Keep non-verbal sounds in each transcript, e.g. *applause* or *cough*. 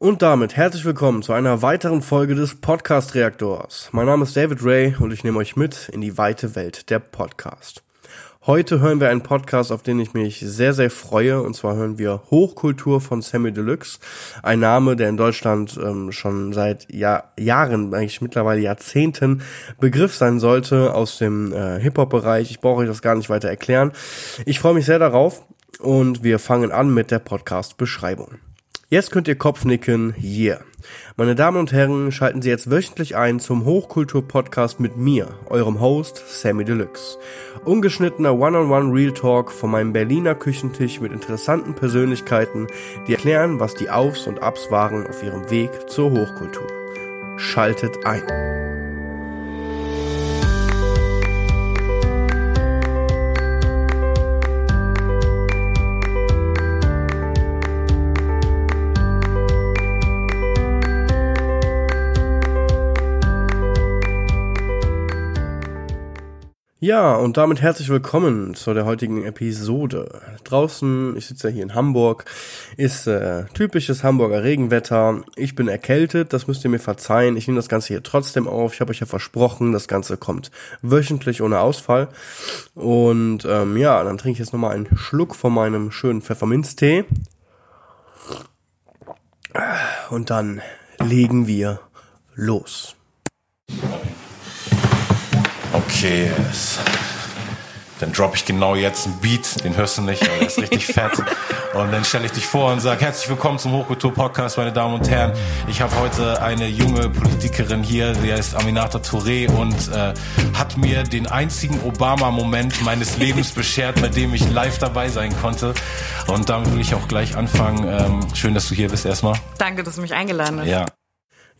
Und damit herzlich willkommen zu einer weiteren Folge des Podcast Reaktors. Mein Name ist David Ray und ich nehme euch mit in die weite Welt der Podcast. Heute hören wir einen Podcast, auf den ich mich sehr, sehr freue. Und zwar hören wir Hochkultur von Sammy Deluxe. Ein Name, der in Deutschland ähm, schon seit Jahr, Jahren, eigentlich mittlerweile Jahrzehnten Begriff sein sollte aus dem äh, Hip-Hop-Bereich. Ich brauche euch das gar nicht weiter erklären. Ich freue mich sehr darauf und wir fangen an mit der Podcast-Beschreibung. Jetzt könnt ihr Kopfnicken, yeah. Meine Damen und Herren, schalten Sie jetzt wöchentlich ein zum Hochkultur-Podcast mit mir, eurem Host Sammy Deluxe. Ungeschnittener One-on-One Real Talk von meinem Berliner Küchentisch mit interessanten Persönlichkeiten, die erklären, was die Aufs und Abs waren auf ihrem Weg zur Hochkultur. Schaltet ein. Ja, und damit herzlich willkommen zu der heutigen Episode. Draußen, ich sitze ja hier in Hamburg, ist äh, typisches Hamburger Regenwetter. Ich bin erkältet, das müsst ihr mir verzeihen. Ich nehme das Ganze hier trotzdem auf. Ich habe euch ja versprochen, das Ganze kommt wöchentlich ohne Ausfall. Und ähm, ja, dann trinke ich jetzt nochmal einen Schluck von meinem schönen Pfefferminztee. Und dann legen wir los. Okay, yes. dann droppe ich genau jetzt einen Beat, den hörst du nicht, aber der ist richtig *laughs* fett. Und dann stelle ich dich vor und sage, herzlich willkommen zum Hochkultur-Podcast, meine Damen und Herren. Ich habe heute eine junge Politikerin hier, die heißt Aminata Touré und äh, hat mir den einzigen Obama-Moment meines Lebens beschert, bei dem ich live dabei sein konnte. Und damit will ich auch gleich anfangen. Ähm, schön, dass du hier bist erstmal. Danke, dass du mich eingeladen hast. Ja.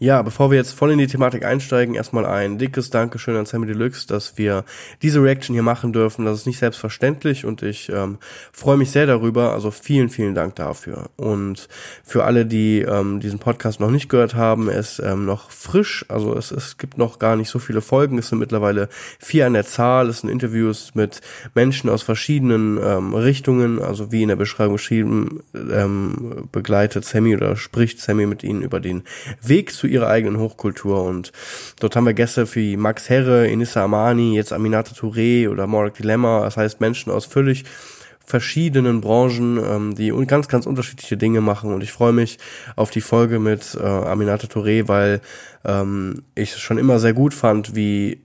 Ja, bevor wir jetzt voll in die Thematik einsteigen, erstmal ein dickes Dankeschön an Sammy Deluxe, dass wir diese Reaction hier machen dürfen. Das ist nicht selbstverständlich und ich ähm, freue mich sehr darüber. Also vielen, vielen Dank dafür. Und für alle, die ähm, diesen Podcast noch nicht gehört haben, er ist ähm, noch frisch. Also es, es gibt noch gar nicht so viele Folgen. Es sind mittlerweile vier an der Zahl. Es sind Interviews mit Menschen aus verschiedenen ähm, Richtungen. Also wie in der Beschreibung geschrieben, ähm, begleitet Sammy oder spricht Sammy mit ihnen über den Weg zu ihrer eigenen Hochkultur. Und dort haben wir Gäste wie Max Herre, Inissa Amani, jetzt Aminata Touré oder Morak Dilemma. Das heißt Menschen aus völlig verschiedenen Branchen, ähm, die ganz, ganz unterschiedliche Dinge machen. Und ich freue mich auf die Folge mit äh, Aminata Touré, weil ähm, ich es schon immer sehr gut fand, wie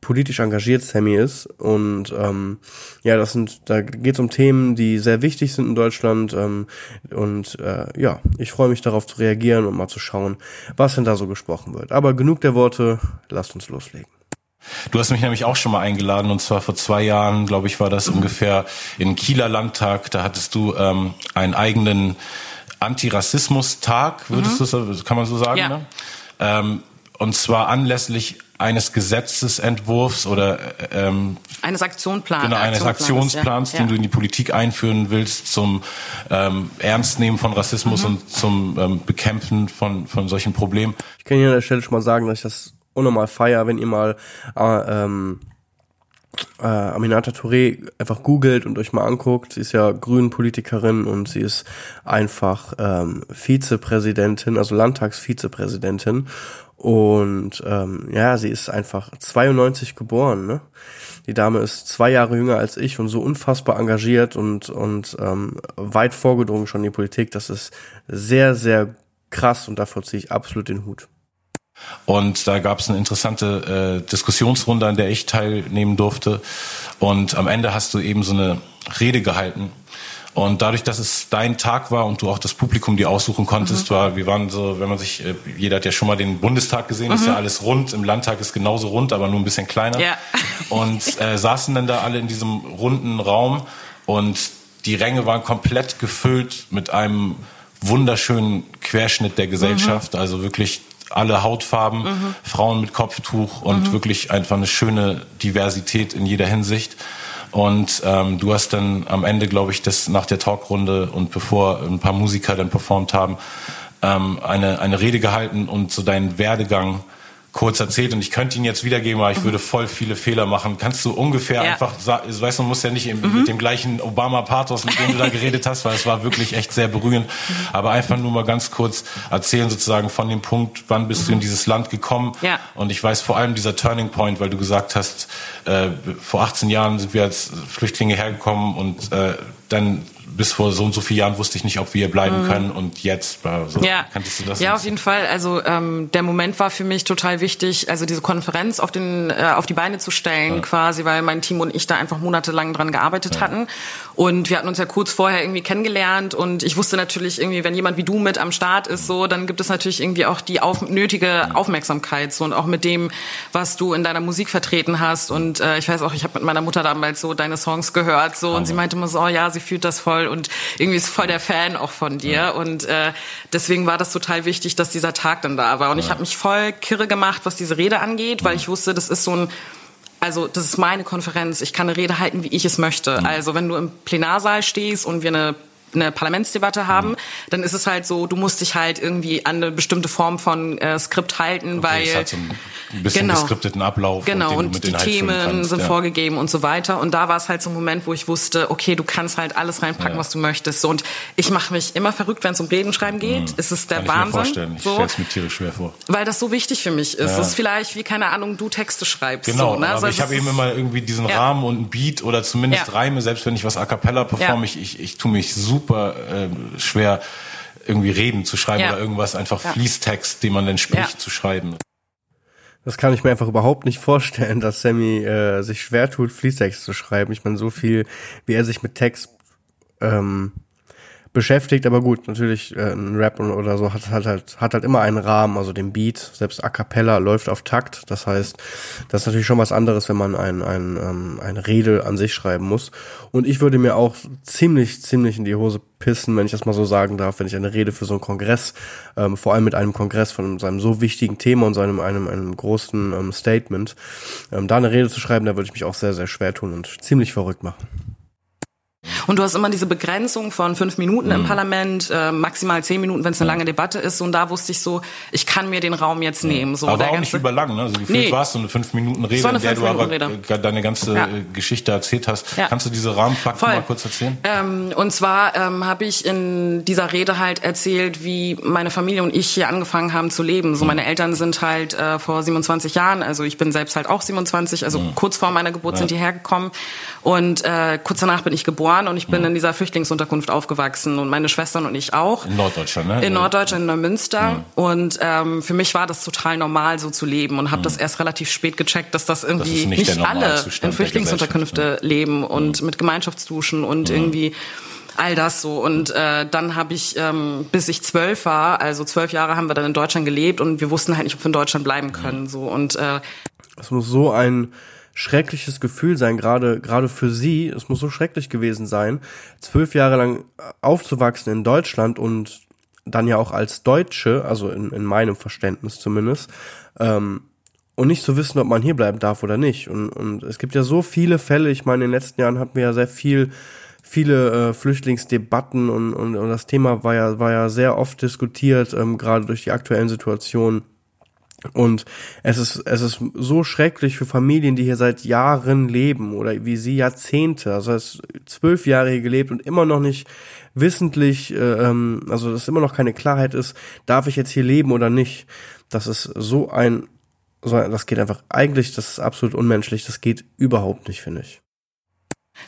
politisch engagiert Sammy ist. Und ähm, ja, das sind, da geht es um Themen, die sehr wichtig sind in Deutschland. Ähm, und äh, ja, ich freue mich darauf zu reagieren und mal zu schauen, was denn da so gesprochen wird. Aber genug der Worte, lasst uns loslegen. Du hast mich nämlich auch schon mal eingeladen und zwar vor zwei Jahren, glaube ich, war das ungefähr in Kieler Landtag. Da hattest du ähm, einen eigenen Antirassismus-Tag, würdest mhm. du, kann man so sagen? Ja. Ne? Ähm, und zwar anlässlich eines Gesetzesentwurfs oder ähm, eines Aktionplans, genau, eines Aktionsplans, ja. den ja. du in die Politik einführen willst zum ähm, Ernstnehmen von Rassismus mhm. und zum ähm, Bekämpfen von von solchen Problemen. Ich kann hier an der Stelle schon mal sagen, dass ich das unnormal feier, wenn ihr mal äh, ähm, äh, Aminata Touré einfach googelt und euch mal anguckt. Sie ist ja Grünen-Politikerin und sie ist einfach ähm, Vizepräsidentin, also Landtagsvizepräsidentin. Und ähm, ja, sie ist einfach 92 geboren. Ne? Die Dame ist zwei Jahre jünger als ich und so unfassbar engagiert und, und ähm, weit vorgedrungen schon in die Politik. Das ist sehr, sehr krass und davor ziehe ich absolut den Hut. Und da gab es eine interessante äh, Diskussionsrunde, an der ich teilnehmen durfte. Und am Ende hast du eben so eine Rede gehalten. Und dadurch, dass es dein Tag war und du auch das Publikum dir aussuchen konntest, mhm. war, wir waren so, wenn man sich, äh, jeder hat ja schon mal den Bundestag gesehen, mhm. ist ja alles rund, im Landtag ist genauso rund, aber nur ein bisschen kleiner. Ja. *laughs* Und äh, saßen dann da alle in diesem runden Raum und die Ränge waren komplett gefüllt mit einem wunderschönen Querschnitt der Gesellschaft, mhm. also wirklich alle Hautfarben, mhm. Frauen mit Kopftuch und mhm. wirklich einfach eine schöne Diversität in jeder Hinsicht. Und ähm, du hast dann am Ende, glaube ich, das nach der Talkrunde und bevor ein paar Musiker dann performt haben, ähm, eine, eine Rede gehalten und so deinen Werdegang kurz erzählt und ich könnte ihn jetzt wiedergeben, aber ich würde voll viele Fehler machen. Kannst du ungefähr ja. einfach, weißt du, musst ja nicht mhm. mit dem gleichen Obama-Pathos, mit dem du da geredet hast, weil es war wirklich echt sehr berührend, aber einfach nur mal ganz kurz erzählen sozusagen von dem Punkt, wann bist mhm. du in dieses Land gekommen ja. und ich weiß vor allem dieser Turning Point, weil du gesagt hast, äh, vor 18 Jahren sind wir als Flüchtlinge hergekommen und äh, dann bis vor so und so vielen Jahren wusste ich nicht, ob wir hier bleiben mhm. können und jetzt so, ja. kanntest du das? Ja, auf jeden Fall. Also ähm, der Moment war für mich total wichtig, also diese Konferenz auf den äh, auf die Beine zu stellen, ja. quasi, weil mein Team und ich da einfach monatelang dran gearbeitet ja. hatten und wir hatten uns ja kurz vorher irgendwie kennengelernt und ich wusste natürlich irgendwie, wenn jemand wie du mit am Start ist, so, dann gibt es natürlich irgendwie auch die auf, nötige Aufmerksamkeit so und auch mit dem, was du in deiner Musik vertreten hast und äh, ich weiß auch, ich habe mit meiner Mutter damals so deine Songs gehört so und sie meinte immer so, oh ja, sie fühlt das voll und irgendwie ist voll der Fan auch von dir. Ja. Und äh, deswegen war das total wichtig, dass dieser Tag dann da war. Und ja. ich habe mich voll kirre gemacht, was diese Rede angeht, weil ich wusste, das ist so ein also das ist meine Konferenz. Ich kann eine Rede halten, wie ich es möchte. Also wenn du im Plenarsaal stehst und wir eine eine Parlamentsdebatte haben, mhm. dann ist es halt so, du musst dich halt irgendwie an eine bestimmte Form von äh, Skript halten, okay, weil hat so ein bisschen genau, geskripteten Ablauf. Genau, und, und die Themen sind ja. vorgegeben und so weiter. Und da war es halt so ein Moment, wo ich wusste, okay, du kannst halt alles reinpacken, ja. was du möchtest. So, und ich mache mich immer verrückt, wenn es um Redenschreiben geht. Mhm. Es ist der Kann Wahnsinn. Ich mir vorstellen. Ich so, stelle es mir tierisch schwer vor. Weil das so wichtig für mich ist. Es ja. ist vielleicht wie, keine Ahnung, du Texte schreibst. Genau, so, ne? aber also ich habe eben immer irgendwie diesen Rahmen und einen Beat oder zumindest Reime, selbst wenn ich was a cappella performe, ich, ich, ich tue mich super äh, schwer, irgendwie Reden zu schreiben ja. oder irgendwas, einfach ja. Fließtext, den man dann spricht, ja. zu schreiben. Das kann ich mir einfach überhaupt nicht vorstellen, dass Sammy äh, sich schwer tut, Fließtext zu schreiben. Ich meine, so viel, wie er sich mit Text ähm, beschäftigt, aber gut, natürlich äh, ein Rap oder so hat, hat halt hat halt immer einen Rahmen, also den Beat, selbst a cappella läuft auf Takt, das heißt, das ist natürlich schon was anderes, wenn man ein ein ähm, eine Rede an sich schreiben muss und ich würde mir auch ziemlich ziemlich in die Hose pissen, wenn ich das mal so sagen darf, wenn ich eine Rede für so einen Kongress, ähm, vor allem mit einem Kongress von seinem so wichtigen Thema und seinem einem einem großen ähm, Statement, ähm, da eine Rede zu schreiben, da würde ich mich auch sehr sehr schwer tun und ziemlich verrückt machen. Und du hast immer diese Begrenzung von fünf Minuten mhm. im Parlament, äh, maximal zehn Minuten, wenn es eine lange Debatte ist. Und da wusste ich so, ich kann mir den Raum jetzt nehmen. So, aber auch nicht überlang, ne? Also gefühlt nee. war es so eine fünf Minuten Rede, in der du aber Rede. deine ganze ja. Geschichte erzählt hast. Ja. Kannst du diese Rahmenfakten mal kurz erzählen? Ähm, und zwar ähm, habe ich in dieser Rede halt erzählt, wie meine Familie und ich hier angefangen haben zu leben. So mhm. meine Eltern sind halt äh, vor 27 Jahren, also ich bin selbst halt auch 27, also mhm. kurz vor meiner Geburt ja. sind die hergekommen. Und äh, kurz danach bin ich geboren und ich bin mhm. in dieser Flüchtlingsunterkunft aufgewachsen und meine Schwestern und ich auch. In Norddeutschland, ne? In Norddeutschland, in Neumünster. Mhm. Und ähm, für mich war das total normal, so zu leben und habe mhm. das erst relativ spät gecheckt, dass das irgendwie das nicht, nicht alle in Flüchtlingsunterkünfte leben und mhm. mit Gemeinschaftsduschen und mhm. irgendwie all das so. Und äh, dann habe ich, ähm, bis ich zwölf war, also zwölf Jahre haben wir dann in Deutschland gelebt und wir wussten halt nicht, ob wir in Deutschland bleiben können. So und äh, es muss so ein schreckliches Gefühl sein, gerade gerade für sie. Es muss so schrecklich gewesen sein, zwölf Jahre lang aufzuwachsen in Deutschland und dann ja auch als Deutsche, also in, in meinem Verständnis zumindest, ähm, und nicht zu wissen, ob man hier bleiben darf oder nicht. Und, und es gibt ja so viele Fälle. Ich meine, in den letzten Jahren hatten wir ja sehr viel viele äh, Flüchtlingsdebatten und, und, und das Thema war ja war ja sehr oft diskutiert, ähm, gerade durch die aktuellen Situationen und es ist, es ist so schrecklich für Familien, die hier seit Jahren leben oder wie sie Jahrzehnte, also es zwölf Jahre hier gelebt und immer noch nicht wissentlich, äh, ähm, also dass immer noch keine Klarheit ist, darf ich jetzt hier leben oder nicht. Das ist so ein, so ein das geht einfach, eigentlich, das ist absolut unmenschlich, das geht überhaupt nicht, finde ich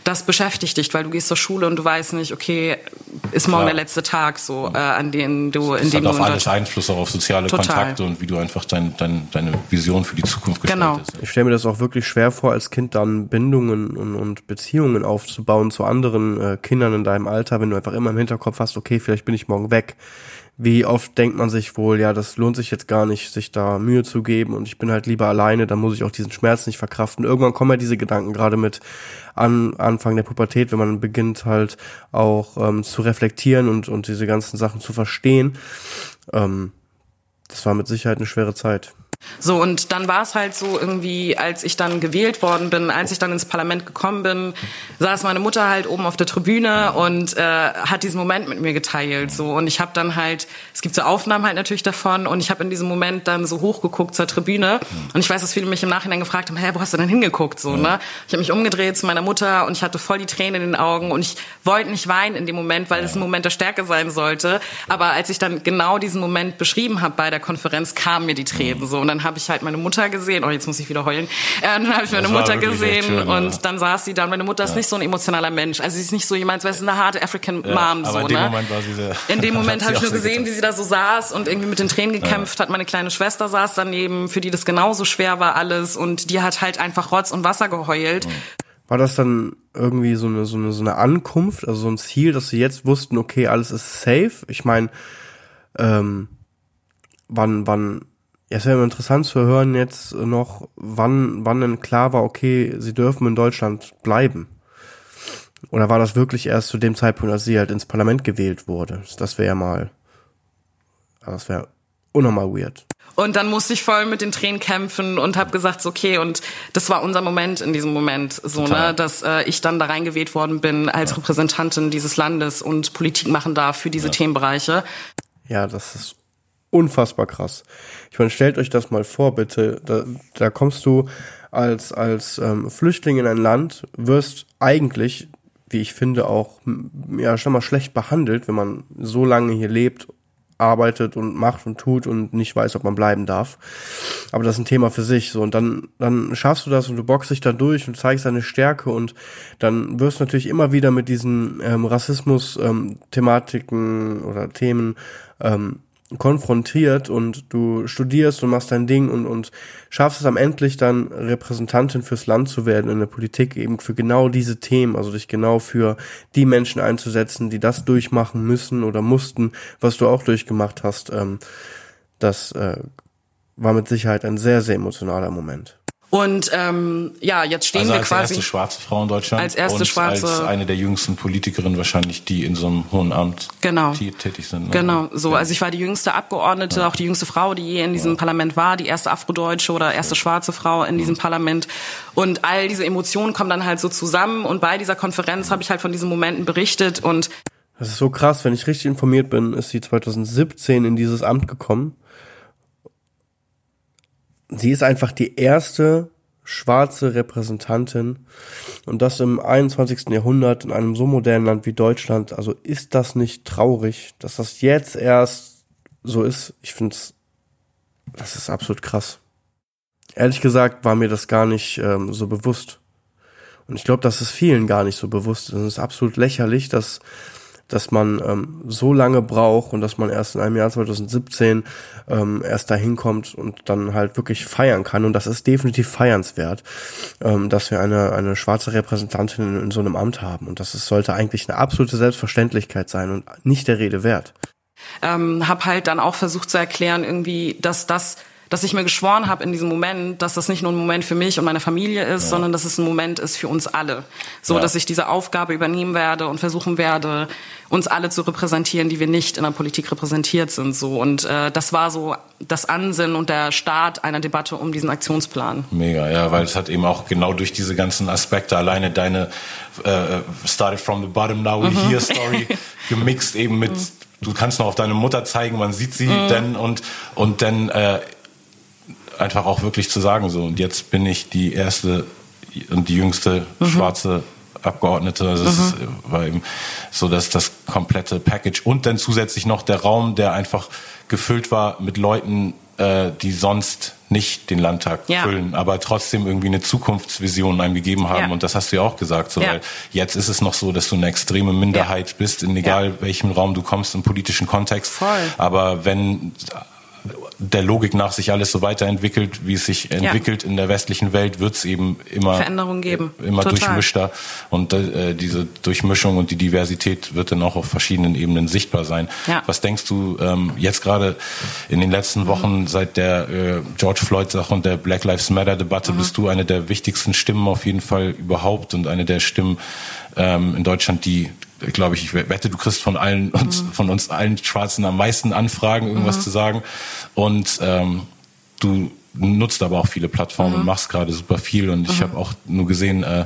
das beschäftigt dich, weil du gehst zur Schule und du weißt nicht, okay, ist morgen Klar. der letzte Tag, so äh, an dem du, in dem hat du auf alles Einfluss auch auf soziale Total. Kontakte und wie du einfach dein, dein, deine Vision für die Zukunft gestaltest. Genau. Ich stelle mir das auch wirklich schwer vor, als Kind dann Bindungen und, und Beziehungen aufzubauen zu anderen äh, Kindern in deinem Alter, wenn du einfach immer im Hinterkopf hast, okay, vielleicht bin ich morgen weg wie oft denkt man sich wohl, ja, das lohnt sich jetzt gar nicht, sich da Mühe zu geben und ich bin halt lieber alleine, dann muss ich auch diesen Schmerz nicht verkraften. Irgendwann kommen ja diese Gedanken, gerade mit an, Anfang der Pubertät, wenn man beginnt halt auch ähm, zu reflektieren und, und diese ganzen Sachen zu verstehen. Ähm, das war mit Sicherheit eine schwere Zeit. So, und dann war es halt so irgendwie, als ich dann gewählt worden bin, als ich dann ins Parlament gekommen bin, saß meine Mutter halt oben auf der Tribüne und äh, hat diesen Moment mit mir geteilt. So, und ich habe dann halt, es gibt so Aufnahmen halt natürlich davon und ich habe in diesem Moment dann so hochgeguckt zur Tribüne und ich weiß, dass viele mich im Nachhinein gefragt haben, hä, wo hast du denn hingeguckt? So, ne? Ich habe mich umgedreht zu meiner Mutter und ich hatte voll die Tränen in den Augen und ich wollte nicht weinen in dem Moment, weil es ein Moment der Stärke sein sollte. Aber als ich dann genau diesen Moment beschrieben habe bei der Konferenz, kamen mir die Tränen so und dann habe ich halt meine Mutter gesehen. Oh, jetzt muss ich wieder heulen. Äh, dann habe ich meine Mutter gesehen schön, und ja. dann saß sie da. Meine Mutter ist ja. nicht so ein emotionaler Mensch. Also sie ist nicht so jemand, weil sie eine harte African ja, Mom so. in dem ne? Moment war sie sehr. In dem *laughs* Moment habe ich nur gesehen, wie sie da so saß und irgendwie mit den Tränen gekämpft hat. Meine kleine Schwester saß daneben, für die das genauso schwer war alles und die hat halt einfach Rotz und Wasser geheult. War das dann irgendwie so eine, so eine, so eine Ankunft, also so ein Ziel, dass sie jetzt wussten, okay, alles ist safe? Ich meine, ähm, wann, wann ja, es wäre interessant zu hören jetzt noch, wann, wann denn klar war, okay, sie dürfen in Deutschland bleiben. Oder war das wirklich erst zu dem Zeitpunkt, als sie halt ins Parlament gewählt wurde? Das wäre ja mal, das wäre unnormal weird. Und dann musste ich voll mit den Tränen kämpfen und habe gesagt, okay, und das war unser Moment in diesem Moment, so Total. ne, dass äh, ich dann da reingewählt worden bin als ja. Repräsentantin dieses Landes und Politik machen darf für diese ja. Themenbereiche. Ja, das ist unfassbar krass. Ich meine, stellt euch das mal vor, bitte. Da, da kommst du als, als ähm, Flüchtling in ein Land, wirst eigentlich, wie ich finde, auch ja schon mal schlecht behandelt, wenn man so lange hier lebt, arbeitet und macht und tut und nicht weiß, ob man bleiben darf. Aber das ist ein Thema für sich. So und dann dann schaffst du das und du boxst dich da durch und zeigst deine Stärke und dann wirst du natürlich immer wieder mit diesen ähm, Rassismus-Thematiken ähm, oder Themen ähm, konfrontiert und du studierst und machst dein Ding und, und schaffst es am endlich dann Repräsentantin fürs Land zu werden in der Politik eben für genau diese Themen, also dich genau für die Menschen einzusetzen, die das durchmachen müssen oder mussten, was du auch durchgemacht hast. Ähm, das äh, war mit Sicherheit ein sehr, sehr emotionaler Moment. Und ähm, ja, jetzt stehen also wir quasi als erste schwarze Frau in Deutschland als erste und schwarze als eine der jüngsten Politikerinnen wahrscheinlich, die in so einem hohen Amt genau. tätig sind. Ne? Genau, so. Ja. Also ich war die jüngste Abgeordnete, ja. auch die jüngste Frau, die je in diesem ja. Parlament war, die erste Afrodeutsche oder erste schwarze Frau in diesem Parlament. Und all diese Emotionen kommen dann halt so zusammen. Und bei dieser Konferenz habe ich halt von diesen Momenten berichtet und das ist so krass, wenn ich richtig informiert bin, ist sie 2017 in dieses Amt gekommen sie ist einfach die erste schwarze Repräsentantin und das im 21. Jahrhundert in einem so modernen Land wie Deutschland. Also ist das nicht traurig, dass das jetzt erst so ist? Ich finde es, das ist absolut krass. Ehrlich gesagt war mir das gar nicht ähm, so bewusst. Und ich glaube, das ist vielen gar nicht so bewusst. Es ist absolut lächerlich, dass dass man ähm, so lange braucht und dass man erst in einem Jahr 2017 ähm, erst dahin kommt und dann halt wirklich feiern kann. Und das ist definitiv feiernswert, ähm, dass wir eine, eine schwarze Repräsentantin in, in so einem Amt haben. Und das ist, sollte eigentlich eine absolute Selbstverständlichkeit sein und nicht der Rede wert. Ähm, hab halt dann auch versucht zu erklären, irgendwie, dass das dass ich mir geschworen habe in diesem Moment, dass das nicht nur ein Moment für mich und meine Familie ist, ja. sondern dass es ein Moment ist für uns alle. So, ja. dass ich diese Aufgabe übernehmen werde und versuchen werde, uns alle zu repräsentieren, die wir nicht in der Politik repräsentiert sind. So und äh, das war so das Ansinnen und der Start einer Debatte um diesen Aktionsplan. Mega, ja, weil es hat eben auch genau durch diese ganzen Aspekte alleine deine äh, started from the bottom now we mhm. here Story *laughs* gemixt eben mit mhm. du kannst noch auf deine Mutter zeigen, man sieht sie mhm. denn und und dann äh, einfach auch wirklich zu sagen so und jetzt bin ich die erste und die jüngste mhm. schwarze Abgeordnete. Also es mhm. war eben so, dass das komplette Package und dann zusätzlich noch der Raum, der einfach gefüllt war mit Leuten, äh, die sonst nicht den Landtag ja. füllen, aber trotzdem irgendwie eine Zukunftsvision einem gegeben haben. Ja. Und das hast du ja auch gesagt, so, ja. weil jetzt ist es noch so, dass du eine extreme Minderheit bist, in egal welchem Raum du kommst im politischen Kontext. Voll. Aber wenn der Logik nach sich alles so weiterentwickelt, wie es sich entwickelt ja. in der westlichen Welt, wird es eben immer Veränderungen geben. Immer Total. durchmischter und äh, diese Durchmischung und die Diversität wird dann auch auf verschiedenen Ebenen sichtbar sein. Ja. Was denkst du ähm, jetzt gerade in den letzten Wochen mhm. seit der äh, George Floyd Sache und der Black Lives Matter Debatte mhm. bist du eine der wichtigsten Stimmen auf jeden Fall überhaupt und eine der Stimmen ähm, in Deutschland, die glaube ich, ich wette, du kriegst von allen *laughs* uns, mhm. von uns allen Schwarzen am meisten Anfragen, irgendwas mhm. zu sagen. Und ähm, du nutzt aber auch viele Plattformen mhm. und machst gerade super viel. Und ich mhm. habe auch nur gesehen, äh,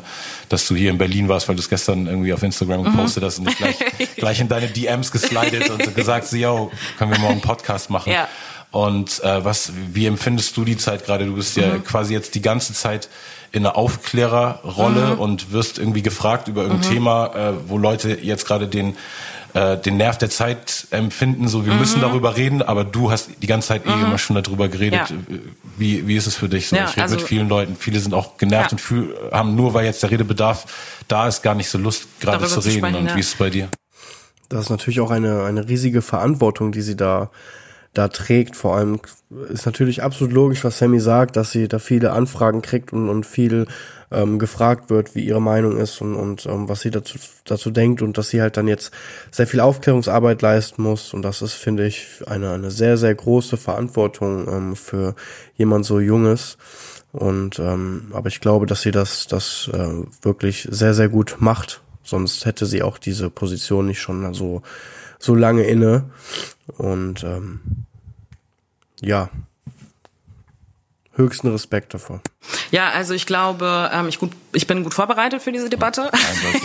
dass du hier in Berlin warst, weil du es gestern irgendwie auf Instagram mhm. gepostet hast und dich gleich, *laughs* gleich in deine DMs geslidet und gesagt, so, yo, können wir morgen einen Podcast machen? Ja. Und äh, was, wie empfindest du die Zeit gerade? Du bist ja mhm. quasi jetzt die ganze Zeit in einer Aufklärerrolle mhm. und wirst irgendwie gefragt über irgendein mhm. Thema, äh, wo Leute jetzt gerade den äh, den Nerv der Zeit empfinden, so wir mhm. müssen darüber reden, aber du hast die ganze Zeit eh mhm. immer schon darüber geredet. Ja. Wie, wie ist es für dich? So, ja, ich rede also, mit vielen Leuten, viele sind auch genervt ja. und fühl, haben nur, weil jetzt der Redebedarf da ist, gar nicht so Lust, gerade zu reden. Sprechen, und wie ist es bei dir? Das ist natürlich auch eine, eine riesige Verantwortung, die sie da da trägt. Vor allem ist natürlich absolut logisch, was Sammy sagt, dass sie da viele Anfragen kriegt und, und viel ähm, gefragt wird, wie ihre Meinung ist und, und ähm, was sie dazu, dazu denkt und dass sie halt dann jetzt sehr viel Aufklärungsarbeit leisten muss. Und das ist, finde ich, eine, eine sehr, sehr große Verantwortung ähm, für jemand so Junges. Und ähm, aber ich glaube, dass sie das, das äh, wirklich sehr, sehr gut macht. Sonst hätte sie auch diese Position nicht schon so, so lange inne. Und ähm, ja, höchsten Respekt davor. Ja, also ich glaube, ähm, ich, gut, ich bin gut vorbereitet für diese Debatte.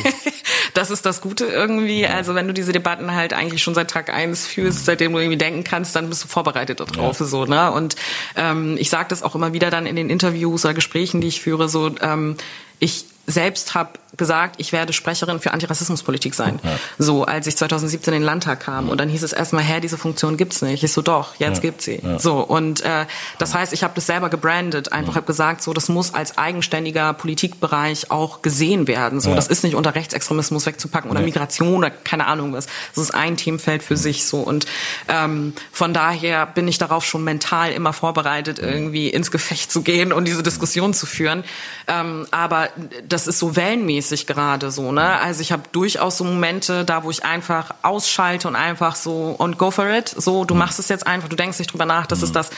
*laughs* das ist das Gute irgendwie. Also wenn du diese Debatten halt eigentlich schon seit Tag eins führst, seitdem du irgendwie denken kannst, dann bist du vorbereitet darauf. Ja. So, ne? Und ähm, ich sage das auch immer wieder dann in den Interviews oder Gesprächen, die ich führe, so ähm, ich selbst habe gesagt, ich werde Sprecherin für Antirassismuspolitik sein. Ja. So, als ich 2017 in den Landtag kam. Ja. Und dann hieß es erstmal, hä, diese Funktion gibt's nicht. Ich so, doch, jetzt ja. gibt's sie. So, und äh, das heißt, ich habe das selber gebrandet. Einfach habe gesagt, so, das muss als eigenständiger Politikbereich auch gesehen werden. So, das ist nicht unter Rechtsextremismus wegzupacken oder Migration oder keine Ahnung was. Das ist ein Themenfeld für sich. So und ähm, von daher bin ich darauf schon mental immer vorbereitet, irgendwie ins Gefecht zu gehen und diese Diskussion zu führen. Ähm, aber das ist so wellenmäßig gerade so, ne? Also ich habe durchaus so Momente, da wo ich einfach ausschalte und einfach so und go for it. So, du machst es jetzt einfach, du denkst nicht drüber nach, dass es das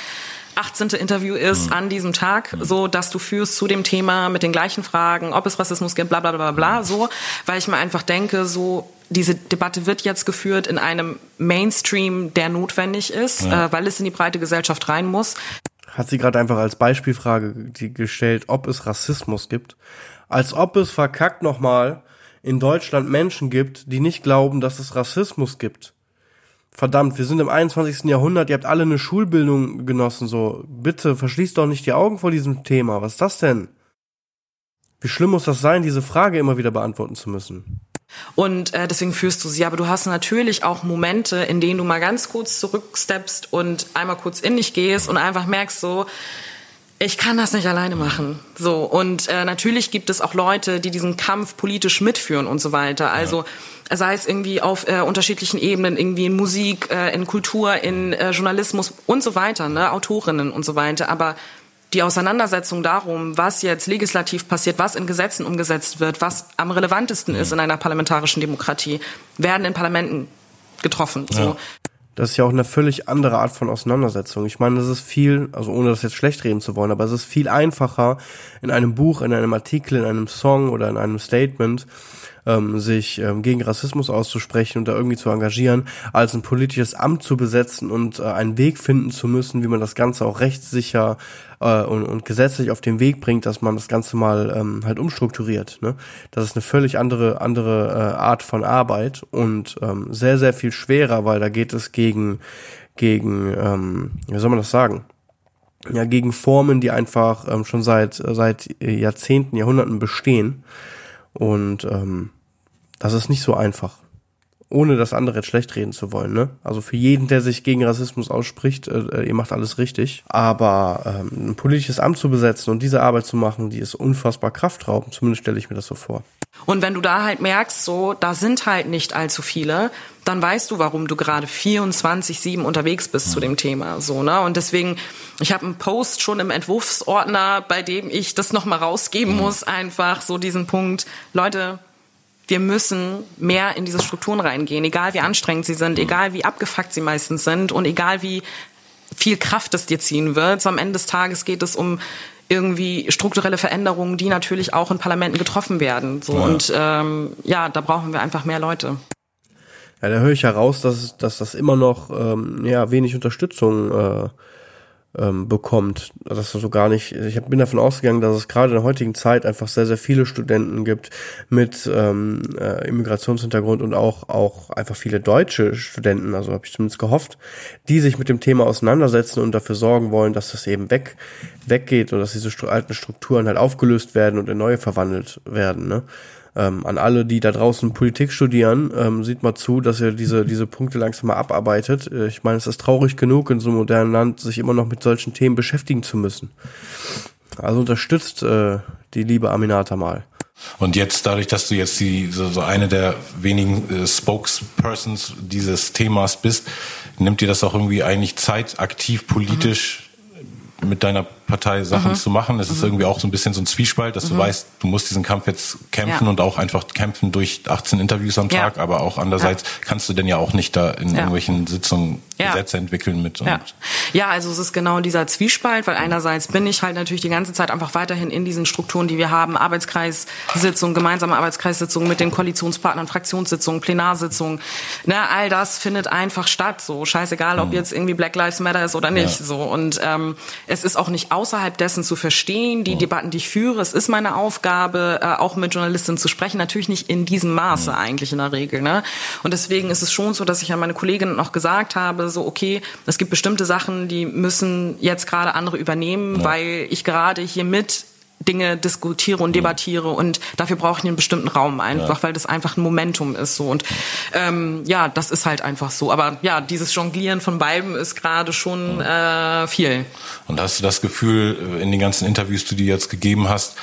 18. Interview ist an diesem Tag, so dass du führst zu dem Thema mit den gleichen Fragen, ob es Rassismus gibt, bla bla bla bla, so, weil ich mir einfach denke, so diese Debatte wird jetzt geführt in einem Mainstream, der notwendig ist, ja. äh, weil es in die breite Gesellschaft rein muss hat sie gerade einfach als Beispielfrage gestellt, ob es Rassismus gibt. Als ob es verkackt nochmal in Deutschland Menschen gibt, die nicht glauben, dass es Rassismus gibt. Verdammt, wir sind im 21. Jahrhundert, ihr habt alle eine Schulbildung genossen, so. Bitte, verschließt doch nicht die Augen vor diesem Thema. Was ist das denn? Wie schlimm muss das sein, diese Frage immer wieder beantworten zu müssen? Und äh, deswegen führst du sie. Aber du hast natürlich auch Momente, in denen du mal ganz kurz zurücksteppst und einmal kurz in dich gehst und einfach merkst so, ich kann das nicht alleine machen. So und äh, natürlich gibt es auch Leute, die diesen Kampf politisch mitführen und so weiter. Also ja. sei es irgendwie auf äh, unterschiedlichen Ebenen, irgendwie in Musik, äh, in Kultur, in äh, Journalismus und so weiter, ne, Autorinnen und so weiter. Aber die Auseinandersetzung darum, was jetzt legislativ passiert, was in Gesetzen umgesetzt wird, was am relevantesten ist in einer parlamentarischen Demokratie, werden in Parlamenten getroffen. So. Ja. Das ist ja auch eine völlig andere Art von Auseinandersetzung. Ich meine, das ist viel, also ohne das jetzt schlecht reden zu wollen, aber es ist viel einfacher in einem Buch, in einem Artikel, in einem Song oder in einem Statement ähm, sich ähm, gegen Rassismus auszusprechen und da irgendwie zu engagieren, als ein politisches Amt zu besetzen und äh, einen Weg finden zu müssen, wie man das Ganze auch rechtssicher äh, und, und gesetzlich auf den Weg bringt, dass man das Ganze mal ähm, halt umstrukturiert. Ne? Das ist eine völlig andere andere äh, Art von Arbeit und ähm, sehr sehr viel schwerer, weil da geht es gegen gegen ähm, wie soll man das sagen? Ja, gegen Formen, die einfach ähm, schon seit seit Jahrzehnten, Jahrhunderten bestehen und ähm, das ist nicht so einfach. Ohne das andere jetzt schlecht reden zu wollen, ne? Also für jeden, der sich gegen Rassismus ausspricht, äh, äh, ihr macht alles richtig. Aber ähm, ein politisches Amt zu besetzen und diese Arbeit zu machen, die ist unfassbar kraftraubend. Zumindest stelle ich mir das so vor. Und wenn du da halt merkst, so, da sind halt nicht allzu viele, dann weißt du, warum du gerade 24-7 unterwegs bist zu dem Thema, so, ne? Und deswegen, ich habe einen Post schon im Entwurfsordner, bei dem ich das nochmal rausgeben mhm. muss, einfach so diesen Punkt, Leute, wir müssen mehr in diese Strukturen reingehen, egal wie anstrengend sie sind, egal wie abgefuckt sie meistens sind und egal wie viel Kraft es dir ziehen wird. So am Ende des Tages geht es um irgendwie strukturelle Veränderungen, die natürlich auch in Parlamenten getroffen werden. So ja. und ähm, ja, da brauchen wir einfach mehr Leute. Ja, da höre ich heraus, dass, dass das immer noch ähm, ja wenig Unterstützung äh, ähm, bekommt. Das so gar nicht. Ich bin davon ausgegangen, dass es gerade in der heutigen Zeit einfach sehr, sehr viele Studenten gibt mit ähm, äh, Immigrationshintergrund und auch auch einfach viele deutsche Studenten, also habe ich zumindest gehofft, die sich mit dem Thema auseinandersetzen und dafür sorgen wollen, dass das eben weg weggeht und dass diese alten Strukturen halt aufgelöst werden und in neue verwandelt werden. Ne? Ähm, an alle, die da draußen Politik studieren, ähm, sieht mal zu, dass ihr diese, diese Punkte langsam mal abarbeitet. Äh, ich meine, es ist traurig genug, in so einem modernen Land sich immer noch mit solchen Themen beschäftigen zu müssen. Also unterstützt äh, die liebe Aminata mal. Und jetzt, dadurch, dass du jetzt die, so, so eine der wenigen äh, Spokespersons dieses Themas bist, nimmt dir das auch irgendwie eigentlich Zeit, aktiv politisch mhm. mit deiner Partei Sachen mhm. zu machen. Es mhm. ist irgendwie auch so ein bisschen so ein Zwiespalt, dass mhm. du weißt, du musst diesen Kampf jetzt kämpfen ja. und auch einfach kämpfen durch 18 Interviews am Tag, ja. aber auch andererseits ja. kannst du denn ja auch nicht da in irgendwelchen Sitzungen Gesetze entwickeln mit. ja. ja, also es ist genau dieser Zwiespalt, weil einerseits bin ich halt natürlich die ganze Zeit einfach weiterhin in diesen Strukturen, die wir haben, Arbeitskreissitzungen, gemeinsame Arbeitskreissitzungen mit den Koalitionspartnern, Fraktionssitzungen, Plenarsitzungen, ne, all das findet einfach statt, so scheißegal, ob mhm. jetzt irgendwie Black Lives Matter ist oder nicht, so und ähm, es ist auch nicht außerhalb dessen zu verstehen, die Debatten, die ich führe. Es ist meine Aufgabe, äh, auch mit Journalistinnen zu sprechen. Natürlich nicht in diesem Maße eigentlich in der Regel. Ne? Und deswegen ist es schon so, dass ich an meine Kolleginnen noch gesagt habe, so okay, es gibt bestimmte Sachen, die müssen jetzt gerade andere übernehmen, ja. weil ich gerade hier mit Dinge diskutiere und debattiere und dafür brauche ich einen bestimmten Raum einfach, ja. weil das einfach ein Momentum ist so und ähm, ja, das ist halt einfach so. Aber ja, dieses Jonglieren von beiden ist gerade schon äh, viel. Und hast du das Gefühl äh, in den ganzen Interviews, die du jetzt gegeben hast,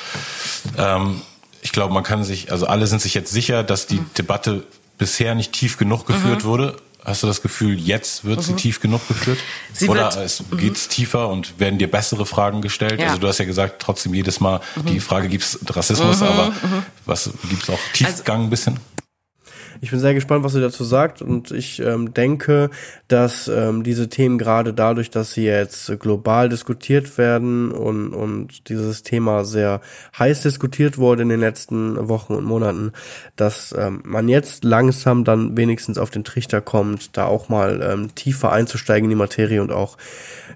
ähm, ich glaube, man kann sich, also alle sind sich jetzt sicher, dass die mhm. Debatte bisher nicht tief genug geführt mhm. wurde Hast du das Gefühl, jetzt wird mhm. sie tief genug geführt? Sie Oder wird, es mhm. geht's tiefer und werden dir bessere Fragen gestellt? Ja. Also du hast ja gesagt, trotzdem jedes Mal mhm. die Frage, gibt's Rassismus, mhm, aber was gibt's auch Tiefgang ein bisschen? Ich bin sehr gespannt, was sie dazu sagt und ich ähm, denke, dass ähm, diese Themen gerade dadurch, dass sie jetzt global diskutiert werden und, und dieses Thema sehr heiß diskutiert wurde in den letzten Wochen und Monaten, dass ähm, man jetzt langsam dann wenigstens auf den Trichter kommt, da auch mal ähm, tiefer einzusteigen in die Materie und auch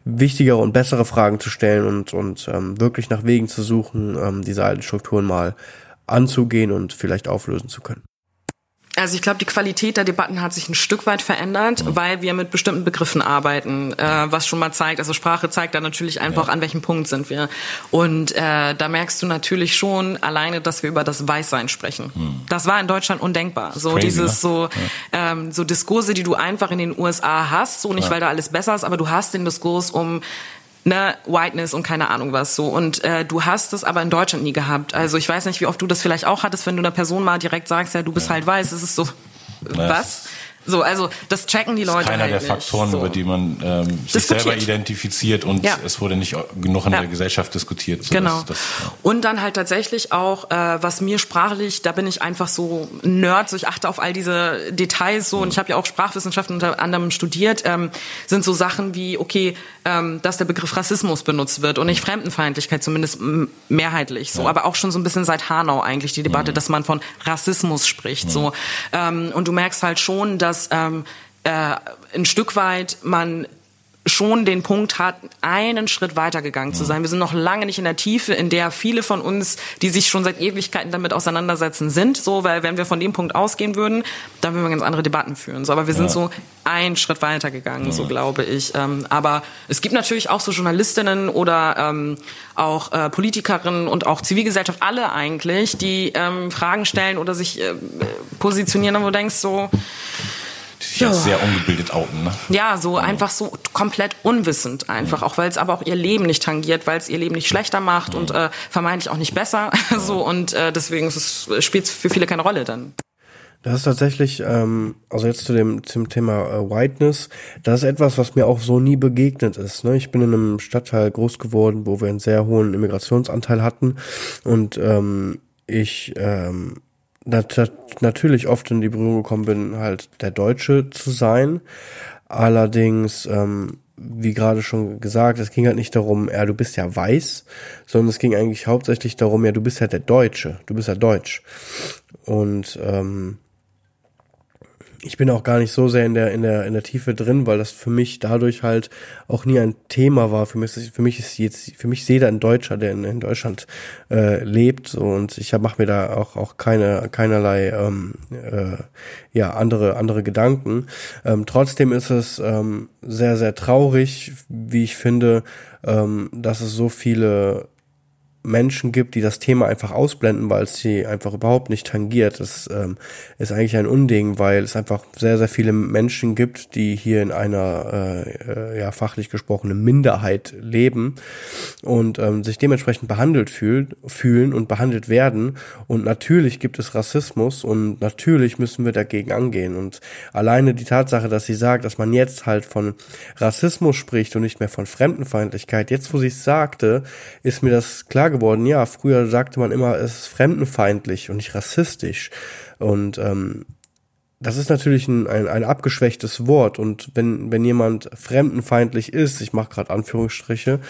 wichtigere und bessere Fragen zu stellen und, und ähm, wirklich nach Wegen zu suchen, ähm, diese alten Strukturen mal anzugehen und vielleicht auflösen zu können. Also ich glaube, die Qualität der Debatten hat sich ein Stück weit verändert, mhm. weil wir mit bestimmten Begriffen arbeiten, äh, was schon mal zeigt, also Sprache zeigt da natürlich einfach, ja. an welchem Punkt sind wir. Und äh, da merkst du natürlich schon alleine, dass wir über das Weißsein sprechen. Mhm. Das war in Deutschland undenkbar. So Crazy, dieses ne? so ja. ähm, so Diskurse, die du einfach in den USA hast, so nicht ja. weil da alles besser ist, aber du hast den Diskurs um ne, Whiteness und keine Ahnung was so. Und äh, du hast es aber in Deutschland nie gehabt. Also ich weiß nicht, wie oft du das vielleicht auch hattest, wenn du einer Person mal direkt sagst, ja, du bist ja. halt weiß. Es ist so, was? So, also das checken die Leute. Das ist einer halt der Faktoren, so. über die man ähm, sich selber identifiziert und ja. es wurde nicht genug in ja. der Gesellschaft diskutiert. So genau. Das, ja. Und dann halt tatsächlich auch, äh, was mir sprachlich, da bin ich einfach so Nerd, so ich achte auf all diese Details so mhm. und ich habe ja auch Sprachwissenschaften unter anderem studiert, ähm, sind so Sachen wie, okay, ähm, dass der Begriff Rassismus benutzt wird und nicht Fremdenfeindlichkeit, zumindest mehrheitlich so, aber auch schon so ein bisschen seit Hanau eigentlich die Debatte, mhm. dass man von Rassismus spricht. Mhm. So ähm, Und du merkst halt schon, dass dass ähm, äh, ein Stück weit man schon den Punkt hat, einen Schritt weitergegangen zu sein. Wir sind noch lange nicht in der Tiefe, in der viele von uns, die sich schon seit Ewigkeiten damit auseinandersetzen, sind. So, weil wenn wir von dem Punkt ausgehen würden, dann würden wir ganz andere Debatten führen. So, aber wir sind ja. so einen Schritt weitergegangen, ja. so glaube ich. Ähm, aber es gibt natürlich auch so Journalistinnen oder ähm, auch äh, Politikerinnen und auch Zivilgesellschaft, alle eigentlich, die ähm, Fragen stellen oder sich äh, positionieren, wo du denkst so, sich ja. sehr ungebildet outen. Ne? Ja, so ja. einfach so komplett unwissend einfach, ja. auch weil es aber auch ihr Leben nicht tangiert, weil es ihr Leben nicht schlechter macht und äh, vermeintlich auch nicht besser. *laughs* so und äh, deswegen spielt es für viele keine Rolle dann. Das ist tatsächlich, ähm, also jetzt zu dem, zum Thema äh, Whiteness, das ist etwas, was mir auch so nie begegnet ist. Ne? Ich bin in einem Stadtteil groß geworden, wo wir einen sehr hohen Immigrationsanteil hatten und ähm, ich ähm, nat natürlich oft in die Berührung gekommen bin, halt der Deutsche zu sein. Allerdings, ähm, wie gerade schon gesagt, es ging halt nicht darum, ja, du bist ja weiß, sondern es ging eigentlich hauptsächlich darum, ja, du bist ja der Deutsche, du bist ja deutsch. Und ähm, ich bin auch gar nicht so sehr in der in der in der Tiefe drin, weil das für mich dadurch halt auch nie ein Thema war. Für mich ist, für mich ist jetzt für mich ist jeder ein Deutscher, der in, in Deutschland äh, lebt und ich mache mir da auch auch keine keinerlei ähm, äh, ja andere andere Gedanken. Ähm, trotzdem ist es ähm, sehr sehr traurig, wie ich finde, ähm, dass es so viele Menschen gibt, die das Thema einfach ausblenden, weil es sie einfach überhaupt nicht tangiert. Das ähm, ist eigentlich ein Unding, weil es einfach sehr, sehr viele Menschen gibt, die hier in einer äh, äh, ja fachlich gesprochenen Minderheit leben und ähm, sich dementsprechend behandelt fühlt, fühlen und behandelt werden. Und natürlich gibt es Rassismus und natürlich müssen wir dagegen angehen. Und alleine die Tatsache, dass sie sagt, dass man jetzt halt von Rassismus spricht und nicht mehr von Fremdenfeindlichkeit, jetzt wo sie es sagte, ist mir das klar geworden, ja, früher sagte man immer, es ist fremdenfeindlich und nicht rassistisch. Und ähm, das ist natürlich ein, ein, ein abgeschwächtes Wort. Und wenn, wenn jemand fremdenfeindlich ist, ich mache gerade Anführungsstriche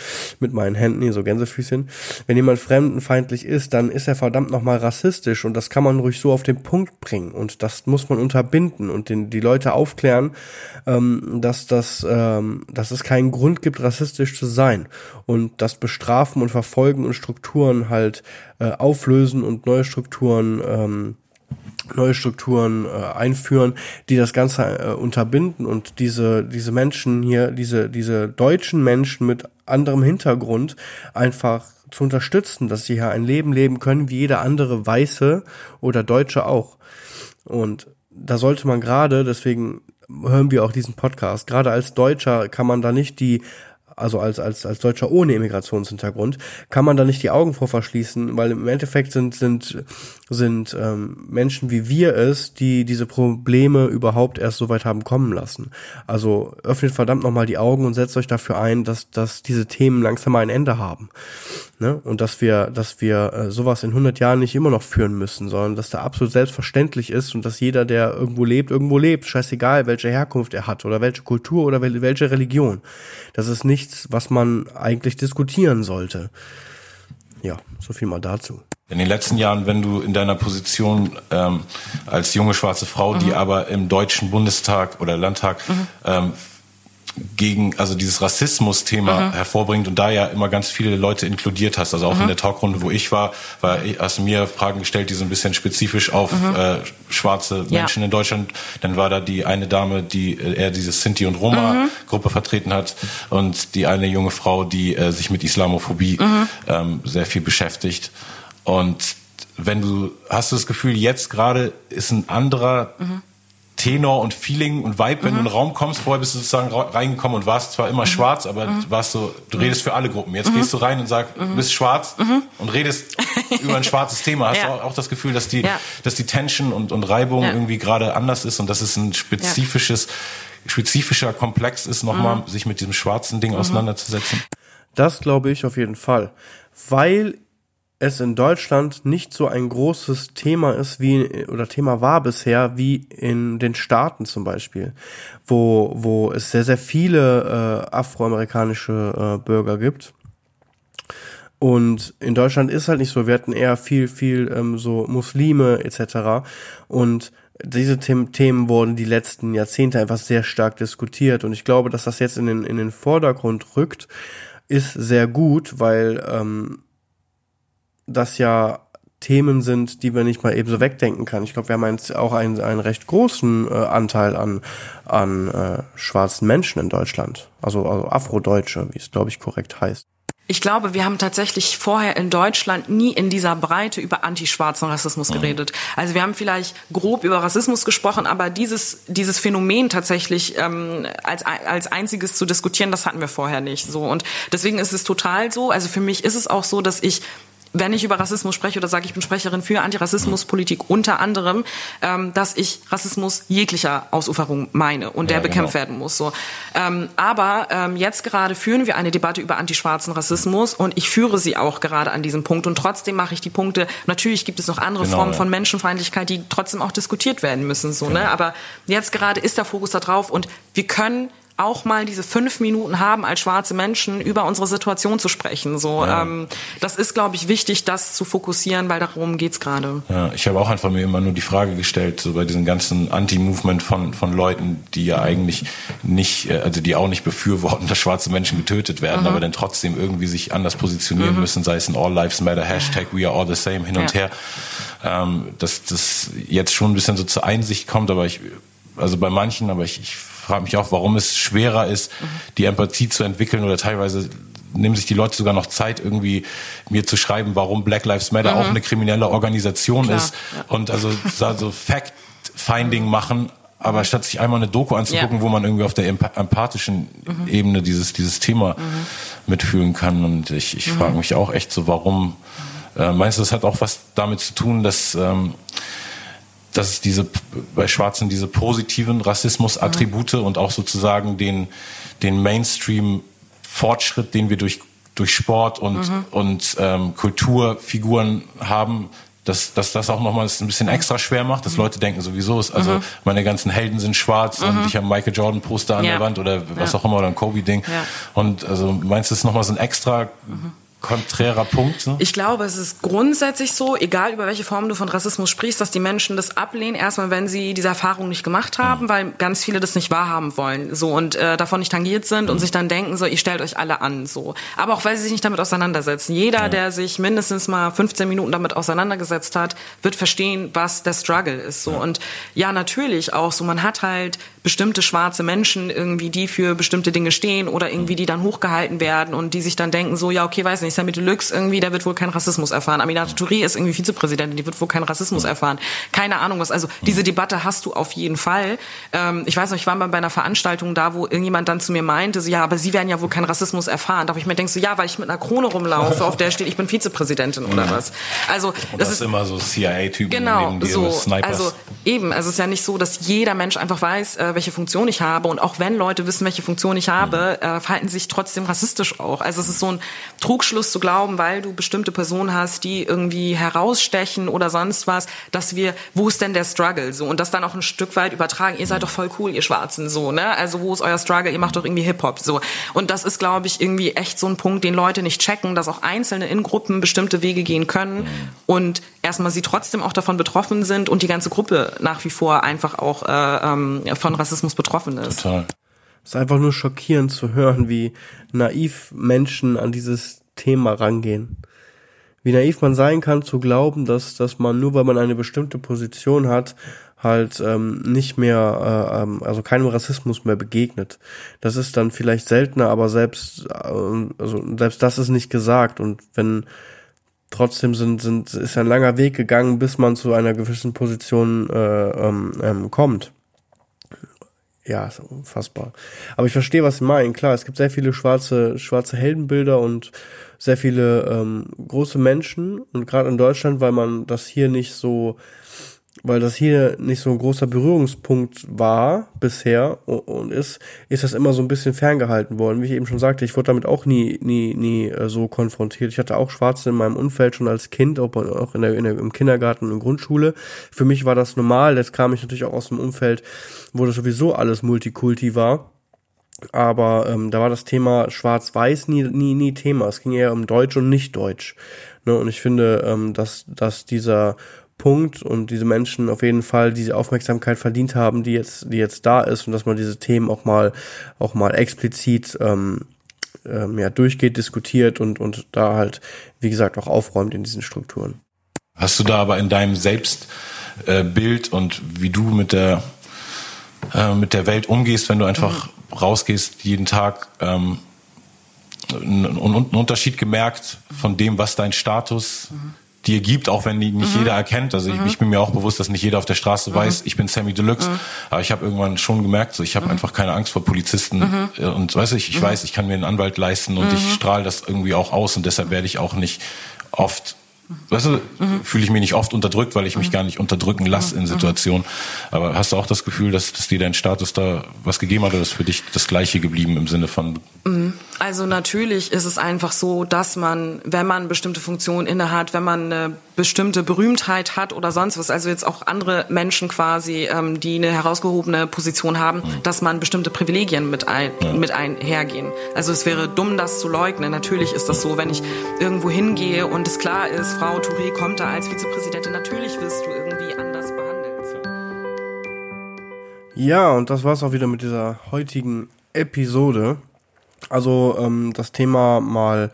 mit meinen Händen hier so Gänsefüßchen, wenn jemand fremdenfeindlich ist, dann ist er verdammt nochmal rassistisch. Und das kann man ruhig so auf den Punkt bringen. Und das muss man unterbinden und den, die Leute aufklären, ähm, dass, das, ähm, dass es keinen Grund gibt, rassistisch zu sein. Und das Bestrafen und Verfolgen und Strukturen halt äh, auflösen und neue Strukturen ähm, neue Strukturen äh, einführen, die das Ganze äh, unterbinden und diese diese Menschen hier, diese diese deutschen Menschen mit anderem Hintergrund einfach zu unterstützen, dass sie hier ein Leben leben können wie jeder andere Weiße oder Deutsche auch. Und da sollte man gerade, deswegen hören wir auch diesen Podcast, gerade als Deutscher kann man da nicht die also als, als, als Deutscher ohne Immigrationshintergrund, kann man da nicht die Augen vor verschließen, weil im Endeffekt sind, sind, sind ähm, Menschen wie wir es, die diese Probleme überhaupt erst so weit haben kommen lassen. Also öffnet verdammt nochmal die Augen und setzt euch dafür ein, dass, dass diese Themen langsam mal ein Ende haben. Ne? Und dass wir, dass wir äh, sowas in 100 Jahren nicht immer noch führen müssen, sondern dass da absolut selbstverständlich ist und dass jeder, der irgendwo lebt, irgendwo lebt, scheißegal, welche Herkunft er hat oder welche Kultur oder welche Religion. Das ist nichts, was man eigentlich diskutieren sollte. Ja, so viel mal dazu. In den letzten Jahren, wenn du in deiner Position ähm, als junge schwarze Frau, mhm. die aber im Deutschen Bundestag oder Landtag mhm. ähm, gegen also dieses Rassismus-Thema mhm. hervorbringt und da ja immer ganz viele Leute inkludiert hast. Also auch mhm. in der Talkrunde, wo ich war, war hast du mir Fragen gestellt, die so ein bisschen spezifisch auf mhm. äh, schwarze Menschen ja. in Deutschland. Dann war da die eine Dame, die äh, eher diese Sinti und Roma-Gruppe mhm. vertreten hat und die eine junge Frau, die äh, sich mit Islamophobie mhm. ähm, sehr viel beschäftigt. Und wenn du hast du das Gefühl, jetzt gerade ist ein anderer mhm. Tenor und Feeling und Vibe, wenn mhm. du in den Raum kommst. Vorher bist du sozusagen reingekommen und warst zwar immer mhm. schwarz, aber mhm. warst so, du redest für alle Gruppen. Jetzt mhm. gehst du rein und sagst, du bist schwarz mhm. und redest *laughs* über ein schwarzes Thema. Hast ja. du auch das Gefühl, dass die, ja. dass die Tension und, und Reibung ja. irgendwie gerade anders ist und dass es ein spezifisches, spezifischer Komplex ist, nochmal mhm. sich mit diesem schwarzen Ding auseinanderzusetzen? Das glaube ich auf jeden Fall. Weil es in Deutschland nicht so ein großes Thema ist wie oder Thema war bisher wie in den Staaten zum Beispiel, wo wo es sehr sehr viele äh, afroamerikanische äh, Bürger gibt. Und in Deutschland ist halt nicht so. Wir hatten eher viel viel ähm, so Muslime etc. Und diese Themen wurden die letzten Jahrzehnte einfach sehr stark diskutiert und ich glaube, dass das jetzt in den in den Vordergrund rückt, ist sehr gut, weil ähm, das ja Themen sind, die wir nicht mal eben so wegdenken kann. Ich glaube, wir haben jetzt auch einen, einen recht großen äh, Anteil an, an äh, schwarzen Menschen in Deutschland. Also, also Afrodeutsche, wie es, glaube ich, korrekt heißt. Ich glaube, wir haben tatsächlich vorher in Deutschland nie in dieser Breite über antischwarzen Rassismus mhm. geredet. Also wir haben vielleicht grob über Rassismus gesprochen, aber dieses, dieses Phänomen tatsächlich ähm, als, als einziges zu diskutieren, das hatten wir vorher nicht. So Und deswegen ist es total so. Also für mich ist es auch so, dass ich wenn ich über Rassismus spreche oder sage, ich bin Sprecherin für Antirassismuspolitik unter anderem, ähm, dass ich Rassismus jeglicher Ausuferung meine und der ja, bekämpft genau. werden muss. So. Ähm, aber ähm, jetzt gerade führen wir eine Debatte über antischwarzen Rassismus und ich führe sie auch gerade an diesem Punkt und trotzdem mache ich die Punkte. Natürlich gibt es noch andere genau, Formen ja. von Menschenfeindlichkeit, die trotzdem auch diskutiert werden müssen. So, ne? genau. ne? Aber jetzt gerade ist der Fokus da drauf und wir können auch mal diese fünf Minuten haben, als schwarze Menschen über unsere Situation zu sprechen. So, ja. ähm, das ist, glaube ich, wichtig, das zu fokussieren, weil darum geht's gerade. Ja, ich habe auch einfach mir immer nur die Frage gestellt, so bei diesem ganzen Anti-Movement von, von Leuten, die ja eigentlich nicht, äh, also die auch nicht befürworten, *laughs* dass schwarze Menschen getötet werden, mhm. aber dann trotzdem irgendwie sich anders positionieren mhm. müssen, sei es ein All Lives Matter, Hashtag We Are All the Same hin und ja. her. Ähm, dass das jetzt schon ein bisschen so zur Einsicht kommt, aber ich, also bei manchen, aber ich, ich frage mich auch, warum es schwerer ist, mhm. die Empathie zu entwickeln oder teilweise nehmen sich die Leute sogar noch Zeit, irgendwie mir zu schreiben, warum Black Lives Matter mhm. auch eine kriminelle Organisation Klar, ist. Ja. Und also so *laughs* Fact-Finding machen, aber mhm. statt sich einmal eine Doku anzugucken, ja. wo man irgendwie auf der empathischen mhm. Ebene dieses, dieses Thema mhm. mitfühlen kann. Und ich, ich mhm. frage mich auch echt so, warum, äh, meinst du, das hat auch was damit zu tun, dass, ähm, dass es diese, bei Schwarzen diese positiven Rassismus-Attribute mhm. und auch sozusagen den, den Mainstream Fortschritt, den wir durch, durch Sport und, mhm. und ähm, Kulturfiguren haben, dass, dass das auch nochmal ein bisschen extra schwer macht, dass mhm. Leute denken sowieso ist, also mhm. meine ganzen Helden sind schwarz mhm. und ich habe Michael Jordan Poster an ja. der Wand oder was ja. auch immer oder ein Kobe Ding. Ja. Und also meinst du, es ist nochmal so ein extra mhm konträrer Punkt? Ne? Ich glaube, es ist grundsätzlich so, egal über welche Form du von Rassismus sprichst, dass die Menschen das ablehnen, erstmal wenn sie diese Erfahrung nicht gemacht haben, mhm. weil ganz viele das nicht wahrhaben wollen so und äh, davon nicht tangiert sind mhm. und sich dann denken, so, ihr stellt euch alle an. so. Aber auch weil sie sich nicht damit auseinandersetzen. Jeder, ja. der sich mindestens mal 15 Minuten damit auseinandergesetzt hat, wird verstehen, was der Struggle ist. So. Ja. Und ja, natürlich auch so, man hat halt bestimmte schwarze Menschen irgendwie, die für bestimmte Dinge stehen oder irgendwie, die dann hochgehalten werden und die sich dann denken, so, ja, okay, weiß nicht, Sami Deluxe irgendwie, der wird wohl keinen Rassismus erfahren. Aminata Touré ist irgendwie Vizepräsidentin, die wird wohl keinen Rassismus erfahren. Keine Ahnung was. Also diese Debatte hast du auf jeden Fall. Ähm, ich weiß noch, ich war mal bei einer Veranstaltung da, wo irgendjemand dann zu mir meinte, so, ja, aber Sie werden ja wohl keinen Rassismus erfahren. Da ich mir denke, so, ja, weil ich mit einer Krone rumlaufe, auf der steht, ich bin Vizepräsidentin oder was. Also und das, das ist immer so CIA-Typen genau, so, Snipers. Also eben, also es ist ja nicht so, dass jeder Mensch einfach weiß, äh, welche Funktion ich habe und auch wenn Leute wissen, welche Funktion ich habe, äh, verhalten sich trotzdem rassistisch auch. Also es ist so ein Trugschluss zu glauben, weil du bestimmte Personen hast, die irgendwie herausstechen oder sonst was, dass wir, wo ist denn der Struggle so und das dann auch ein Stück weit übertragen. Ihr seid doch voll cool, ihr Schwarzen so, ne? Also wo ist euer Struggle? Ihr macht doch irgendwie Hip Hop so und das ist, glaube ich, irgendwie echt so ein Punkt, den Leute nicht checken, dass auch Einzelne in Gruppen bestimmte Wege gehen können und erstmal sie trotzdem auch davon betroffen sind und die ganze Gruppe nach wie vor einfach auch äh, ähm, von Rassismus betroffen ist. Total. Es ist einfach nur schockierend zu hören, wie naiv Menschen an dieses Thema rangehen. Wie naiv man sein kann, zu glauben, dass, dass man nur weil man eine bestimmte Position hat, halt ähm, nicht mehr, äh, ähm, also keinem Rassismus mehr begegnet. Das ist dann vielleicht seltener, aber selbst, äh, also selbst das ist nicht gesagt. Und wenn trotzdem sind, sind, ist ein langer Weg gegangen, bis man zu einer gewissen Position äh, ähm, ähm, kommt ja, ist unfassbar. Aber ich verstehe, was Sie meinen. Klar, es gibt sehr viele schwarze, schwarze Heldenbilder und sehr viele ähm, große Menschen. Und gerade in Deutschland, weil man das hier nicht so weil das hier nicht so ein großer Berührungspunkt war bisher und ist, ist das immer so ein bisschen ferngehalten worden. Wie ich eben schon sagte, ich wurde damit auch nie, nie, nie äh, so konfrontiert. Ich hatte auch Schwarze in meinem Umfeld schon als Kind, auch in der, in der, im Kindergarten und Grundschule. Für mich war das normal. Jetzt kam ich natürlich auch aus dem Umfeld, wo das sowieso alles Multikulti war. Aber ähm, da war das Thema Schwarz-Weiß nie, nie, nie Thema. Es ging eher um Deutsch und Nicht-Deutsch. Ne? Und ich finde, ähm, dass, dass dieser Punkt und diese Menschen auf jeden Fall diese Aufmerksamkeit verdient haben, die jetzt, die jetzt da ist und dass man diese Themen auch mal, auch mal explizit ähm, ähm, ja, durchgeht, diskutiert und, und da halt, wie gesagt, auch aufräumt in diesen Strukturen. Hast du da aber in deinem Selbstbild äh, und wie du mit der äh, mit der Welt umgehst, wenn du einfach mhm. rausgehst jeden Tag, ähm, einen, einen Unterschied gemerkt von dem, was dein Status mhm dir gibt, auch wenn die nicht mhm. jeder erkennt. Also mhm. ich, ich, bin mir auch bewusst, dass nicht jeder auf der Straße mhm. weiß, ich bin Sammy Deluxe. Mhm. Aber ich habe irgendwann schon gemerkt, so ich habe einfach keine Angst vor Polizisten. Äh, und weißt du, ich, ich weiß, ich kann mir einen Anwalt leisten und ich strahle das irgendwie auch aus und deshalb werde ich auch nicht oft weißt du, mhm. fühle ich mich nicht oft unterdrückt, weil ich mich mhm. gar nicht unterdrücken lasse in Situationen. Aber hast du auch das Gefühl, dass, dass dir dein Status da was gegeben hat oder ist für dich das Gleiche geblieben im Sinne von? Also natürlich ist es einfach so, dass man, wenn man bestimmte Funktionen innehat, wenn man eine bestimmte Berühmtheit hat oder sonst was, also jetzt auch andere Menschen quasi, ähm, die eine herausgehobene Position haben, mhm. dass man bestimmte Privilegien mit, ein, ja. mit einhergehen. Also es wäre dumm, das zu leugnen. Natürlich ist das so, wenn ich irgendwo hingehe und es klar ist, Frau Touré kommt da als Vizepräsidentin, natürlich wirst du irgendwie anders behandelt. Ja, und das war's auch wieder mit dieser heutigen Episode. Also ähm, das Thema mal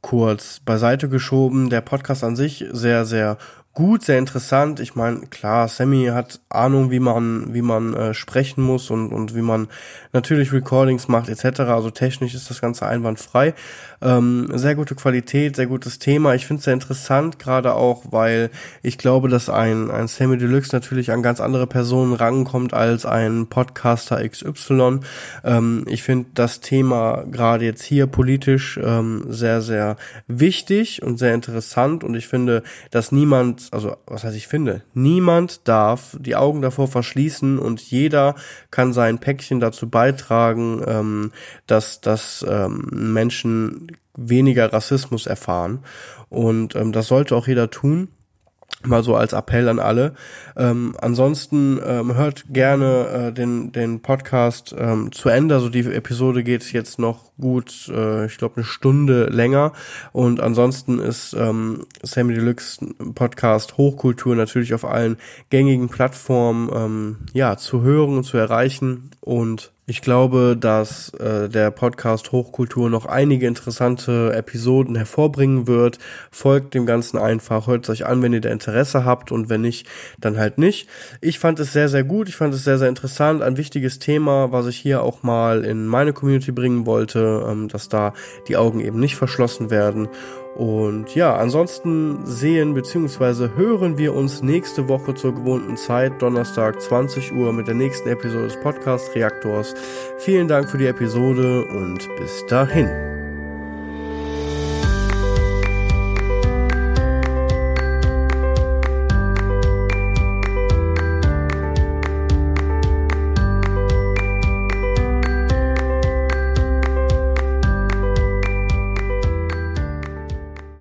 kurz beiseite geschoben. Der Podcast an sich sehr, sehr gut, sehr interessant. Ich meine, klar, Sammy hat Ahnung, wie man, wie man äh, sprechen muss und, und wie man natürlich Recordings macht, etc. Also technisch ist das Ganze einwandfrei. Ähm, sehr gute Qualität, sehr gutes Thema. Ich finde es sehr interessant, gerade auch, weil ich glaube, dass ein, ein Sammy Deluxe natürlich an ganz andere Personen rankommt als ein Podcaster XY. Ähm, ich finde das Thema gerade jetzt hier politisch ähm, sehr, sehr wichtig und sehr interessant und ich finde, dass niemand also was heißt ich finde, niemand darf die Augen davor verschließen und jeder kann sein Päckchen dazu beitragen, ähm, dass, dass ähm, Menschen weniger Rassismus erfahren. Und ähm, das sollte auch jeder tun. Mal so als Appell an alle. Ähm, ansonsten ähm, hört gerne äh, den, den Podcast ähm, zu Ende. Also die Episode geht jetzt noch gut, äh, ich glaube, eine Stunde länger. Und ansonsten ist ähm, Sammy Deluxe Podcast Hochkultur natürlich auf allen gängigen Plattformen ähm, ja zu hören und zu erreichen. Und ich glaube, dass äh, der Podcast Hochkultur noch einige interessante Episoden hervorbringen wird. Folgt dem Ganzen einfach, hört es euch an, wenn ihr da Interesse habt und wenn nicht, dann halt nicht. Ich fand es sehr, sehr gut. Ich fand es sehr, sehr interessant. Ein wichtiges Thema, was ich hier auch mal in meine Community bringen wollte, ähm, dass da die Augen eben nicht verschlossen werden. Und ja, ansonsten sehen bzw. hören wir uns nächste Woche zur gewohnten Zeit, Donnerstag 20 Uhr mit der nächsten Episode des Podcast Reaktors. Vielen Dank für die Episode und bis dahin.